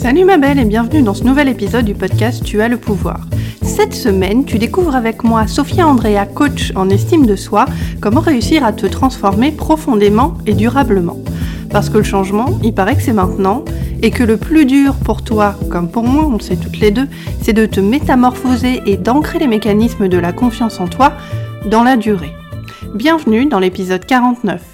Salut ma belle et bienvenue dans ce nouvel épisode du podcast Tu as le pouvoir. Cette semaine, tu découvres avec moi Sophia Andrea, coach en estime de soi, comment réussir à te transformer profondément et durablement. Parce que le changement, il paraît que c'est maintenant, et que le plus dur pour toi, comme pour moi, on le sait toutes les deux, c'est de te métamorphoser et d'ancrer les mécanismes de la confiance en toi dans la durée. Bienvenue dans l'épisode 49.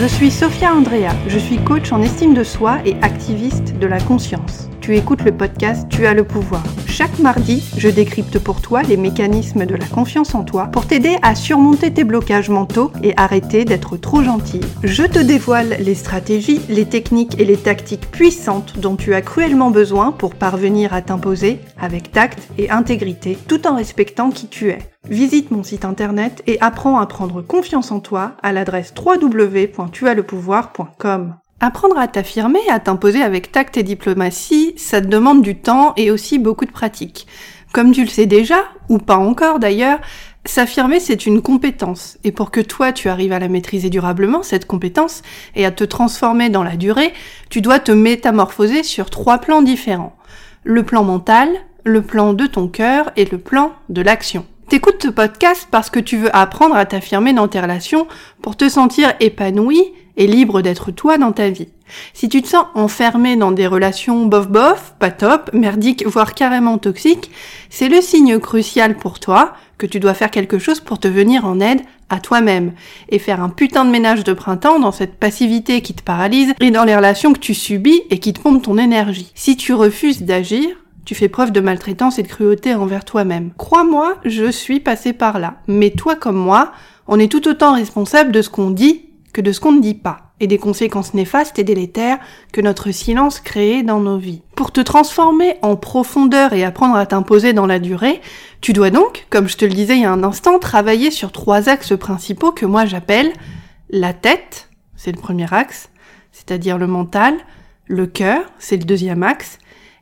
Je suis Sophia Andrea, je suis coach en estime de soi et activiste de la conscience. Tu écoutes le podcast Tu as le pouvoir. Chaque mardi, je décrypte pour toi les mécanismes de la confiance en toi pour t'aider à surmonter tes blocages mentaux et arrêter d'être trop gentil. Je te dévoile les stratégies, les techniques et les tactiques puissantes dont tu as cruellement besoin pour parvenir à t'imposer avec tact et intégrité tout en respectant qui tu es. Visite mon site internet et apprends à prendre confiance en toi à l'adresse www.tuaslepouvoir.com. Apprendre à t'affirmer, à t'imposer avec tact et diplomatie, ça te demande du temps et aussi beaucoup de pratique. Comme tu le sais déjà, ou pas encore d'ailleurs, s'affirmer c'est une compétence. Et pour que toi tu arrives à la maîtriser durablement, cette compétence, et à te transformer dans la durée, tu dois te métamorphoser sur trois plans différents. Le plan mental, le plan de ton cœur et le plan de l'action. T'écoutes ce podcast parce que tu veux apprendre à t'affirmer dans tes relations pour te sentir épanoui libre d'être toi dans ta vie. Si tu te sens enfermé dans des relations bof-bof, pas top, merdiques, voire carrément toxiques, c'est le signe crucial pour toi que tu dois faire quelque chose pour te venir en aide à toi-même et faire un putain de ménage de printemps dans cette passivité qui te paralyse et dans les relations que tu subis et qui te pompent ton énergie. Si tu refuses d'agir, tu fais preuve de maltraitance et de cruauté envers toi-même. Crois-moi, je suis passé par là. Mais toi comme moi, on est tout autant responsable de ce qu'on dit de ce qu'on ne dit pas, et des conséquences néfastes et délétères que notre silence crée dans nos vies. Pour te transformer en profondeur et apprendre à t'imposer dans la durée, tu dois donc, comme je te le disais il y a un instant, travailler sur trois axes principaux que moi j'appelle la tête, c'est le premier axe, c'est-à-dire le mental, le cœur, c'est le deuxième axe,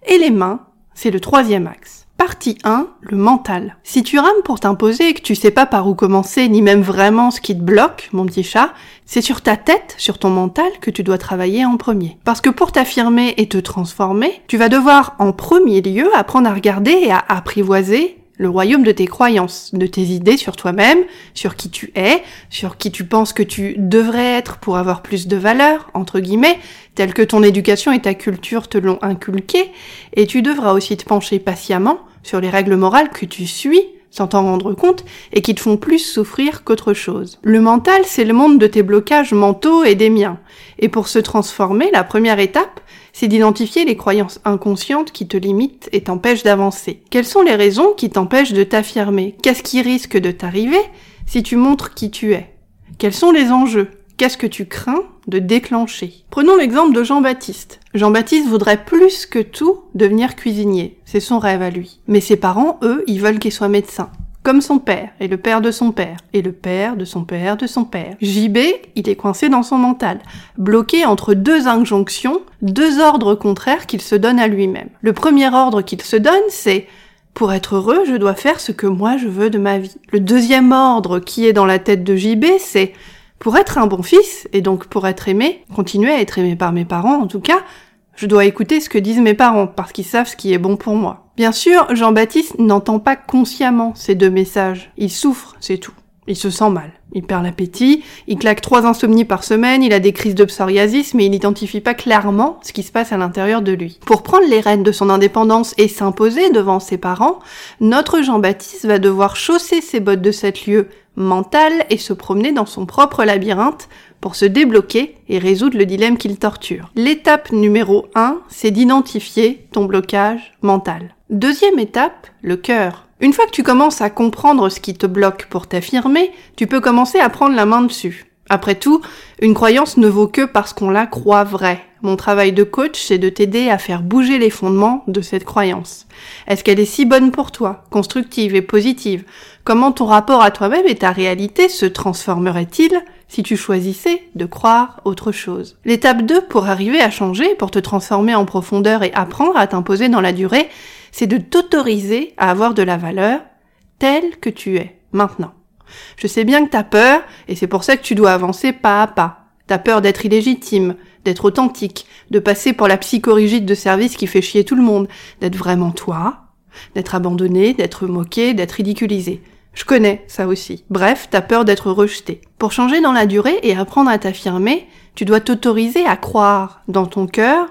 et les mains, c'est le troisième axe. Partie 1, le mental. Si tu rames pour t'imposer et que tu sais pas par où commencer, ni même vraiment ce qui te bloque, mon petit chat, c'est sur ta tête, sur ton mental que tu dois travailler en premier. Parce que pour t'affirmer et te transformer, tu vas devoir en premier lieu apprendre à regarder et à apprivoiser le royaume de tes croyances, de tes idées sur toi-même, sur qui tu es, sur qui tu penses que tu devrais être pour avoir plus de valeur, entre guillemets, tel que ton éducation et ta culture te l'ont inculqué, et tu devras aussi te pencher patiemment sur les règles morales que tu suis sans t'en rendre compte et qui te font plus souffrir qu'autre chose. Le mental, c'est le monde de tes blocages mentaux et des miens. Et pour se transformer, la première étape, c'est d'identifier les croyances inconscientes qui te limitent et t'empêchent d'avancer. Quelles sont les raisons qui t'empêchent de t'affirmer? Qu'est-ce qui risque de t'arriver si tu montres qui tu es? Quels sont les enjeux? Qu'est-ce que tu crains de déclencher Prenons l'exemple de Jean-Baptiste. Jean-Baptiste voudrait plus que tout devenir cuisinier. C'est son rêve à lui. Mais ses parents, eux, ils veulent qu'il soit médecin comme son père, et le père de son père, et le père de son père de son père. JB, il est coincé dans son mental, bloqué entre deux injonctions, deux ordres contraires qu'il se donne à lui-même. Le premier ordre qu'il se donne, c'est pour être heureux, je dois faire ce que moi je veux de ma vie. Le deuxième ordre qui est dans la tête de JB, c'est pour être un bon fils, et donc pour être aimé, continuer à être aimé par mes parents en tout cas, je dois écouter ce que disent mes parents, parce qu'ils savent ce qui est bon pour moi. Bien sûr, Jean-Baptiste n'entend pas consciemment ces deux messages. Il souffre, c'est tout. Il se sent mal. Il perd l'appétit, il claque trois insomnies par semaine, il a des crises de psoriasis, mais il n'identifie pas clairement ce qui se passe à l'intérieur de lui. Pour prendre les rênes de son indépendance et s'imposer devant ses parents, notre Jean-Baptiste va devoir chausser ses bottes de sept lieux mental et se promener dans son propre labyrinthe pour se débloquer et résoudre le dilemme qu'il torture. L'étape numéro 1, c'est d'identifier ton blocage mental. Deuxième étape, le cœur. Une fois que tu commences à comprendre ce qui te bloque pour t'affirmer, tu peux commencer à prendre la main dessus. Après tout, une croyance ne vaut que parce qu'on la croit vraie. Mon travail de coach, c'est de t'aider à faire bouger les fondements de cette croyance. Est-ce qu'elle est si bonne pour toi, constructive et positive? Comment ton rapport à toi-même et ta réalité se transformerait-il si tu choisissais de croire autre chose? L'étape 2 pour arriver à changer, pour te transformer en profondeur et apprendre à t'imposer dans la durée, c'est de t'autoriser à avoir de la valeur telle que tu es, maintenant. Je sais bien que t'as peur, et c'est pour ça que tu dois avancer pas à pas. T'as peur d'être illégitime, d'être authentique, de passer pour la psychorigide de service qui fait chier tout le monde, d'être vraiment toi, d'être abandonné, d'être moqué, d'être ridiculisé. Je connais ça aussi. Bref, t'as peur d'être rejeté. Pour changer dans la durée et apprendre à t'affirmer, tu dois t'autoriser à croire dans ton cœur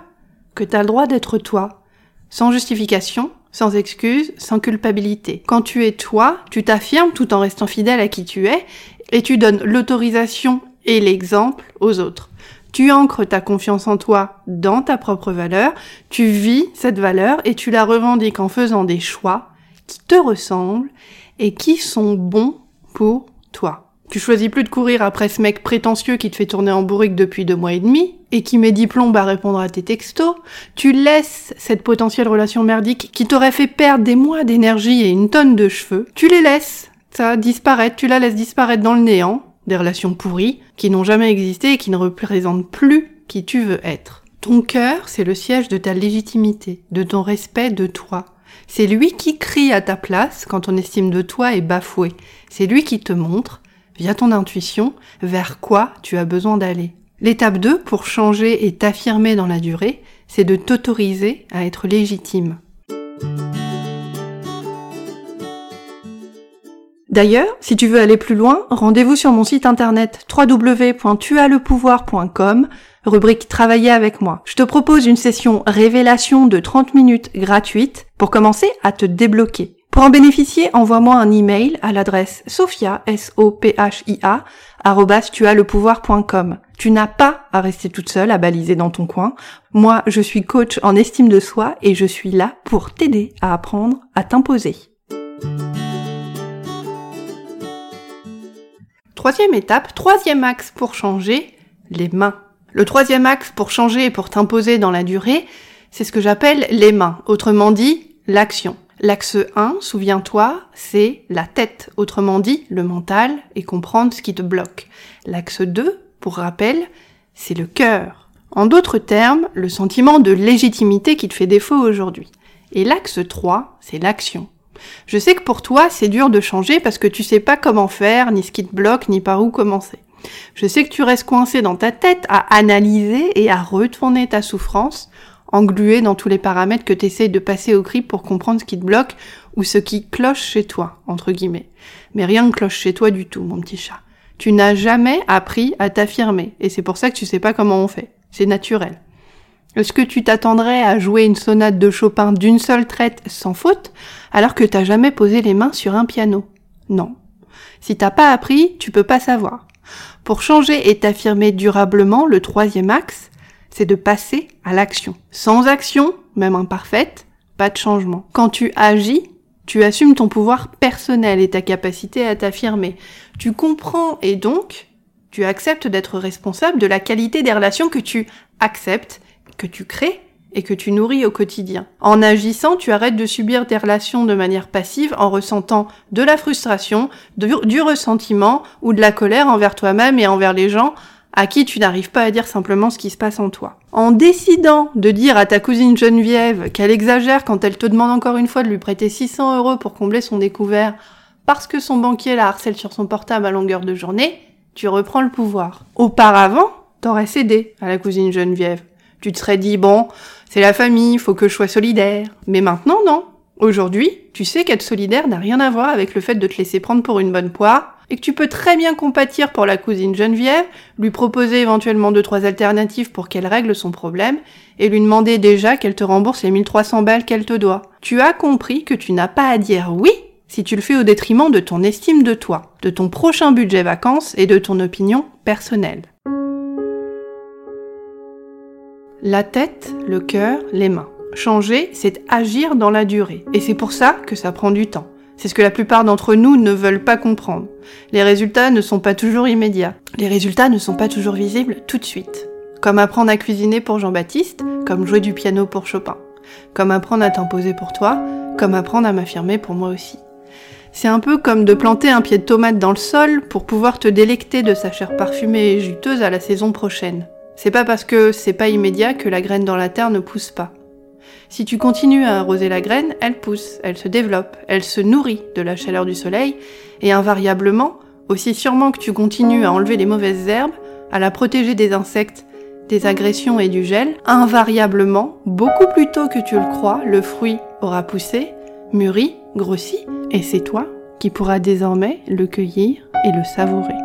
que t'as le droit d'être toi, sans justification, sans excuse, sans culpabilité. Quand tu es toi, tu t'affirmes tout en restant fidèle à qui tu es, et tu donnes l'autorisation et l'exemple aux autres. Tu ancres ta confiance en toi dans ta propre valeur, tu vis cette valeur et tu la revendiques en faisant des choix qui te ressemblent et qui sont bons pour toi. Tu choisis plus de courir après ce mec prétentieux qui te fait tourner en bourrique depuis deux mois et demi et qui met diplôme à répondre à tes textos. Tu laisses cette potentielle relation merdique qui t'aurait fait perdre des mois d'énergie et une tonne de cheveux. Tu les laisses, ça, disparaître. Tu la laisses disparaître dans le néant. Des relations pourries qui n'ont jamais existé et qui ne représentent plus qui tu veux être. Ton cœur, c'est le siège de ta légitimité, de ton respect de toi. C'est lui qui crie à ta place quand ton estime de toi est bafouée. C'est lui qui te montre via ton intuition, vers quoi tu as besoin d'aller. L'étape 2 pour changer et t'affirmer dans la durée, c'est de t'autoriser à être légitime. D'ailleurs, si tu veux aller plus loin, rendez-vous sur mon site internet www.tuaslepouvoir.com, rubrique Travailler avec moi. Je te propose une session révélation de 30 minutes gratuite pour commencer à te débloquer. Pour en bénéficier, envoie-moi un email à l'adresse sophia, s o p h i a Tu n'as pas à rester toute seule à baliser dans ton coin. Moi, je suis coach en estime de soi et je suis là pour t'aider à apprendre à t'imposer. Troisième étape, troisième axe pour changer, les mains. Le troisième axe pour changer et pour t'imposer dans la durée, c'est ce que j'appelle les mains, autrement dit, l'action. L'axe 1, souviens-toi, c'est la tête, autrement dit le mental et comprendre ce qui te bloque. L'axe 2, pour rappel, c'est le cœur. En d'autres termes, le sentiment de légitimité qui te fait défaut aujourd'hui. Et l'axe 3, c'est l'action. Je sais que pour toi, c'est dur de changer parce que tu sais pas comment faire, ni ce qui te bloque, ni par où commencer. Je sais que tu restes coincé dans ta tête à analyser et à retourner ta souffrance englué dans tous les paramètres que tu essayes de passer au cri pour comprendre ce qui te bloque ou ce qui cloche chez toi, entre guillemets. Mais rien ne cloche chez toi du tout, mon petit chat. Tu n'as jamais appris à t'affirmer, et c'est pour ça que tu sais pas comment on fait. C'est naturel. Est-ce que tu t'attendrais à jouer une sonate de Chopin d'une seule traite sans faute, alors que t'as jamais posé les mains sur un piano? Non. Si t'as pas appris, tu peux pas savoir. Pour changer et t'affirmer durablement, le troisième axe, c'est de passer à l'action. Sans action, même imparfaite, pas de changement. Quand tu agis, tu assumes ton pouvoir personnel et ta capacité à t'affirmer. Tu comprends et donc, tu acceptes d'être responsable de la qualité des relations que tu acceptes, que tu crées et que tu nourris au quotidien. En agissant, tu arrêtes de subir des relations de manière passive en ressentant de la frustration, du ressentiment ou de la colère envers toi-même et envers les gens à qui tu n'arrives pas à dire simplement ce qui se passe en toi. En décidant de dire à ta cousine Geneviève qu'elle exagère quand elle te demande encore une fois de lui prêter 600 euros pour combler son découvert parce que son banquier la harcèle sur son portable à longueur de journée, tu reprends le pouvoir. Auparavant, t'aurais cédé à la cousine Geneviève. Tu te serais dit, bon, c'est la famille, faut que je sois solidaire. Mais maintenant, non. Aujourd'hui, tu sais qu'être solidaire n'a rien à voir avec le fait de te laisser prendre pour une bonne poire et que tu peux très bien compatir pour la cousine Geneviève, lui proposer éventuellement deux trois alternatives pour qu'elle règle son problème et lui demander déjà qu'elle te rembourse les 1300 balles qu'elle te doit. Tu as compris que tu n'as pas à dire oui si tu le fais au détriment de ton estime de toi, de ton prochain budget vacances et de ton opinion personnelle. La tête, le cœur, les mains. Changer, c'est agir dans la durée. Et c'est pour ça que ça prend du temps. C'est ce que la plupart d'entre nous ne veulent pas comprendre. Les résultats ne sont pas toujours immédiats. Les résultats ne sont pas toujours visibles tout de suite. Comme apprendre à cuisiner pour Jean-Baptiste, comme jouer du piano pour Chopin. Comme apprendre à t'imposer pour toi, comme apprendre à m'affirmer pour moi aussi. C'est un peu comme de planter un pied de tomate dans le sol pour pouvoir te délecter de sa chair parfumée et juteuse à la saison prochaine. C'est pas parce que c'est pas immédiat que la graine dans la terre ne pousse pas. Si tu continues à arroser la graine, elle pousse, elle se développe, elle se nourrit de la chaleur du soleil, et invariablement, aussi sûrement que tu continues à enlever les mauvaises herbes, à la protéger des insectes, des agressions et du gel, invariablement, beaucoup plus tôt que tu le crois, le fruit aura poussé, mûri, grossi, et c'est toi qui pourras désormais le cueillir et le savourer.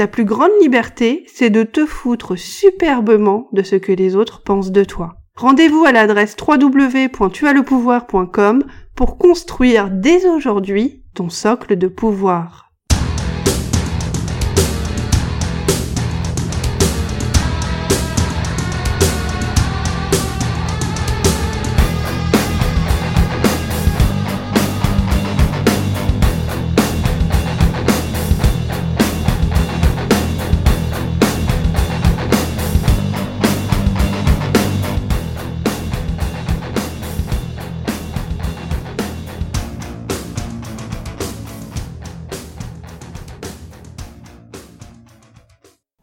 Ta plus grande liberté, c'est de te foutre superbement de ce que les autres pensent de toi. Rendez-vous à l'adresse www.tuaslepouvoir.com pour construire dès aujourd'hui ton socle de pouvoir.